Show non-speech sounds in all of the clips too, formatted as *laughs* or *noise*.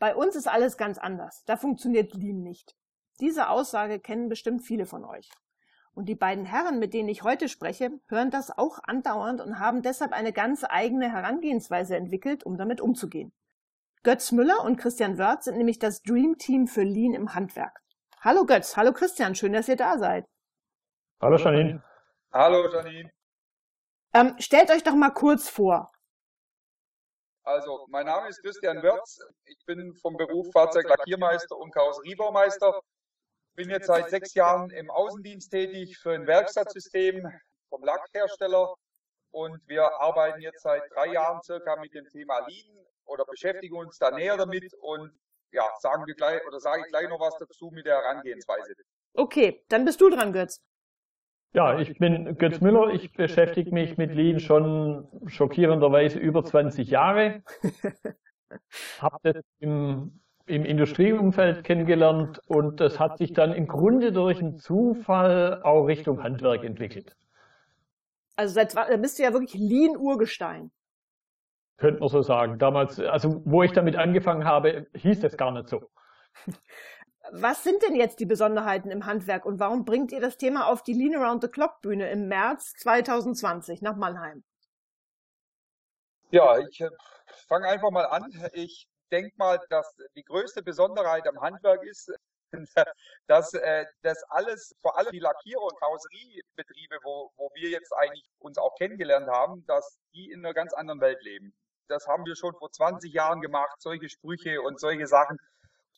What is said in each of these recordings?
Bei uns ist alles ganz anders. Da funktioniert Lean nicht. Diese Aussage kennen bestimmt viele von euch. Und die beiden Herren, mit denen ich heute spreche, hören das auch andauernd und haben deshalb eine ganz eigene Herangehensweise entwickelt, um damit umzugehen. Götz Müller und Christian Wörth sind nämlich das Dream Team für Lean im Handwerk. Hallo Götz, hallo Christian, schön, dass ihr da seid. Hallo Janine. Hallo Janine. Ähm, stellt euch doch mal kurz vor. Also, mein Name ist Christian Wörz. Ich bin vom Beruf Fahrzeuglackiermeister und Karosseriebaumeister bin jetzt seit sechs Jahren im Außendienst tätig für ein Werkstattsystem vom Lackhersteller und wir arbeiten jetzt seit drei Jahren circa mit dem Thema Lean oder beschäftigen uns da näher damit und ja, sagen wir gleich oder sage ich gleich noch was dazu mit der Herangehensweise. Okay, dann bist du dran, Götz. Ja, ich bin Götz Müller. Ich beschäftige mich mit Lean schon schockierenderweise über 20 Jahre. *laughs* Habe das im im Industrieumfeld kennengelernt und das hat sich dann im Grunde durch einen Zufall auch Richtung Handwerk entwickelt. Also seit da bist du ja wirklich Lean-Urgestein. Könnte man so sagen. Damals, also wo ich damit angefangen habe, hieß das gar nicht so. *laughs* Was sind denn jetzt die Besonderheiten im Handwerk und warum bringt ihr das Thema auf die Lean Around the Clock Bühne im März 2020 nach Mannheim? Ja, ich äh, fange einfach mal an. Ich denke mal, dass die größte Besonderheit am Handwerk ist, *laughs* dass äh, das alles, vor allem die Lackierer- und Karosseriebetriebe, wo, wo wir jetzt eigentlich uns auch kennengelernt haben, dass die in einer ganz anderen Welt leben. Das haben wir schon vor 20 Jahren gemacht, solche Sprüche und solche Sachen.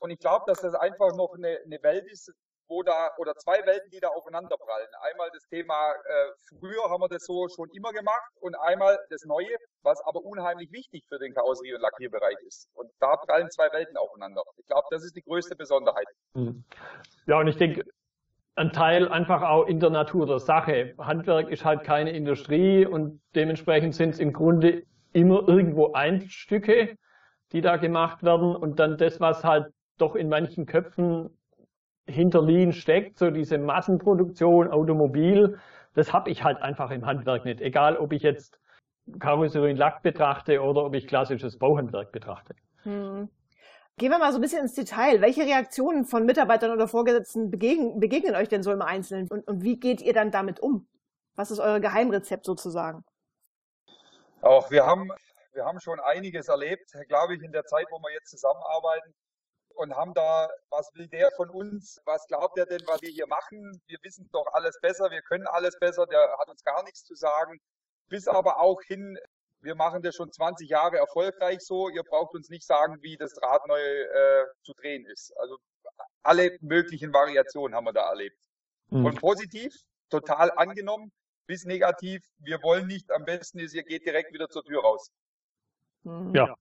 Und ich glaube, dass das einfach noch eine, eine Welt ist, wo da, oder zwei Welten, die da aufeinanderprallen. Einmal das Thema, äh, früher haben wir das so schon immer gemacht und einmal das Neue, was aber unheimlich wichtig für den Karosserie- und Lackierbereich ist. Und da prallen zwei Welten aufeinander. Ich glaube, das ist die größte Besonderheit. Hm. Ja, und ich denke, ein Teil einfach auch in der Natur der Sache. Handwerk ist halt keine Industrie und dementsprechend sind es im Grunde immer irgendwo Einstücke, die da gemacht werden und dann das, was halt doch in manchen Köpfen hinter Lean steckt, so diese Massenproduktion, Automobil, das habe ich halt einfach im Handwerk nicht. Egal, ob ich jetzt Karosserie und Lack betrachte oder ob ich klassisches Bauhandwerk betrachte. Hm. Gehen wir mal so ein bisschen ins Detail. Welche Reaktionen von Mitarbeitern oder Vorgesetzten begegnen, begegnen euch denn so im Einzelnen? Und, und wie geht ihr dann damit um? Was ist euer Geheimrezept sozusagen? Auch wir haben, wir haben schon einiges erlebt, glaube ich, in der Zeit, wo wir jetzt zusammenarbeiten und haben da, was will der von uns? Was glaubt er denn, was wir hier machen? Wir wissen doch alles besser, wir können alles besser, der hat uns gar nichts zu sagen. Bis aber auch hin, wir machen das schon 20 Jahre erfolgreich so, ihr braucht uns nicht sagen, wie das Rad neu äh, zu drehen ist. Also alle möglichen Variationen haben wir da erlebt. Mhm. Und positiv, total angenommen, bis negativ, wir wollen nicht, am besten ist, ihr geht direkt wieder zur Tür raus. Ja,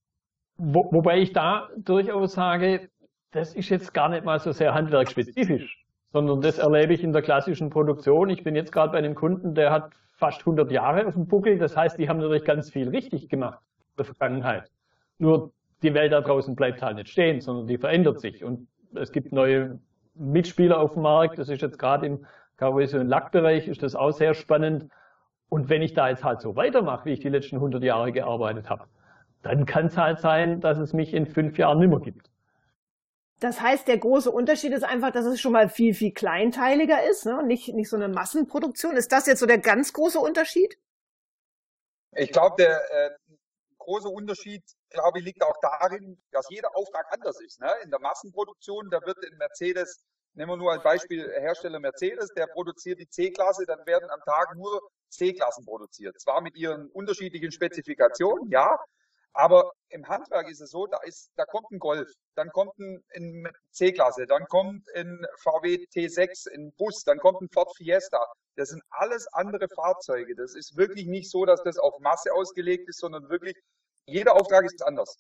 wo, wobei ich da durchaus sage, das ist jetzt gar nicht mal so sehr handwerksspezifisch, sondern das erlebe ich in der klassischen Produktion. Ich bin jetzt gerade bei einem Kunden, der hat fast 100 Jahre auf dem Buckel. Das heißt, die haben natürlich ganz viel richtig gemacht in der Vergangenheit. Nur die Welt da draußen bleibt halt nicht stehen, sondern die verändert sich. Und es gibt neue Mitspieler auf dem Markt. Das ist jetzt gerade im Karosserie- und Lackbereich ist das auch sehr spannend. Und wenn ich da jetzt halt so weitermache, wie ich die letzten 100 Jahre gearbeitet habe, dann kann es halt sein, dass es mich in fünf Jahren nimmer gibt. Das heißt, der große Unterschied ist einfach, dass es schon mal viel, viel kleinteiliger ist, ne? nicht, nicht so eine Massenproduktion. Ist das jetzt so der ganz große Unterschied? Ich glaube, der äh, große Unterschied, glaube ich, liegt auch darin, dass jeder Auftrag anders ist. Ne? In der Massenproduktion, da wird in Mercedes, nehmen wir nur als Beispiel Hersteller Mercedes, der produziert die C-Klasse, dann werden am Tag nur C-Klassen produziert. Zwar mit ihren unterschiedlichen Spezifikationen, ja, aber im Handwerk ist es so, da ist, da kommt ein Golf, dann kommt ein, C-Klasse, dann kommt ein VW T6, ein Bus, dann kommt ein Ford Fiesta. Das sind alles andere Fahrzeuge. Das ist wirklich nicht so, dass das auf Masse ausgelegt ist, sondern wirklich jeder Auftrag ist anders.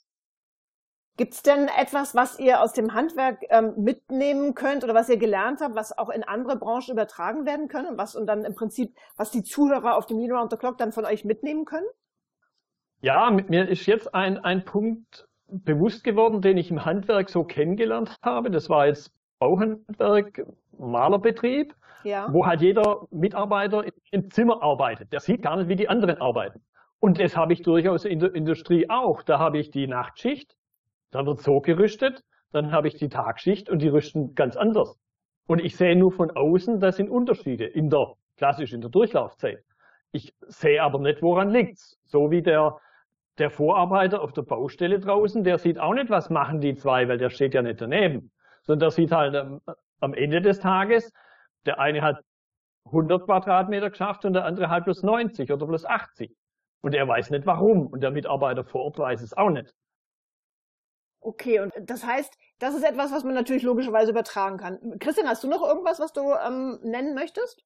Gibt es denn etwas, was ihr aus dem Handwerk ähm, mitnehmen könnt oder was ihr gelernt habt, was auch in andere Branchen übertragen werden können und was und dann im Prinzip, was die Zuhörer auf dem Lean Around the Clock dann von euch mitnehmen können? Ja, mir ist jetzt ein, ein Punkt bewusst geworden, den ich im Handwerk so kennengelernt habe. Das war jetzt Bauhandwerk, Malerbetrieb, ja. wo halt jeder Mitarbeiter im Zimmer arbeitet. Der sieht gar nicht, wie die anderen arbeiten. Und das habe ich durchaus in der Industrie auch. Da habe ich die Nachtschicht, Da wird so gerüstet, dann habe ich die Tagschicht und die rüsten ganz anders. Und ich sehe nur von außen, das sind Unterschiede in der, klassisch in der Durchlaufzeit. Ich sehe aber nicht, woran liegt's. So wie der, der Vorarbeiter auf der Baustelle draußen, der sieht auch nicht, was machen die zwei, weil der steht ja nicht daneben. Sondern der sieht halt am, am Ende des Tages, der eine hat 100 Quadratmeter geschafft und der andere halt plus 90 oder plus 80. Und er weiß nicht warum. Und der Mitarbeiter vor Ort weiß es auch nicht. Okay, und das heißt, das ist etwas, was man natürlich logischerweise übertragen kann. Christian, hast du noch irgendwas, was du ähm, nennen möchtest?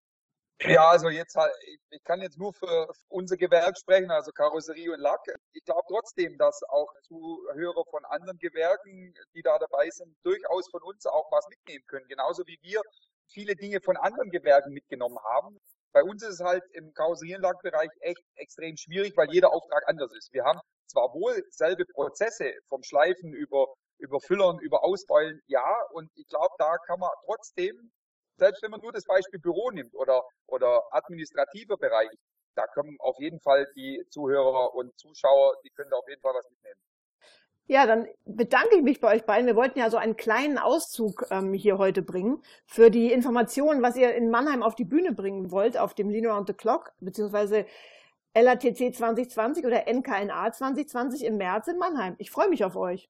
Ja, also jetzt halt, ich kann jetzt nur für unser Gewerk sprechen, also Karosserie und Lack. Ich glaube trotzdem, dass auch Zuhörer von anderen Gewerken, die da dabei sind, durchaus von uns auch was mitnehmen können. Genauso wie wir viele Dinge von anderen Gewerken mitgenommen haben. Bei uns ist es halt im Karosserienlackbereich echt extrem schwierig, weil jeder Auftrag anders ist. Wir haben zwar wohl selbe Prozesse vom Schleifen über, über Füllern, über Ausbeulen, ja, und ich glaube, da kann man trotzdem, selbst wenn man nur das Beispiel Büro nimmt oder, oder administrativer Bereich, da kommen auf jeden Fall die Zuhörer und Zuschauer, die können da auf jeden Fall was mitnehmen. Ja, dann bedanke ich mich bei euch beiden. Wir wollten ja so einen kleinen Auszug ähm, hier heute bringen für die Informationen, was ihr in Mannheim auf die Bühne bringen wollt, auf dem Lean Around the Clock, beziehungsweise LATC 2020 oder NKNA 2020 im März in Mannheim. Ich freue mich auf euch.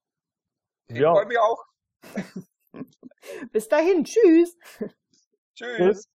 Ich ja. freue mich auch. *laughs* Bis dahin. Tschüss. Tschüss.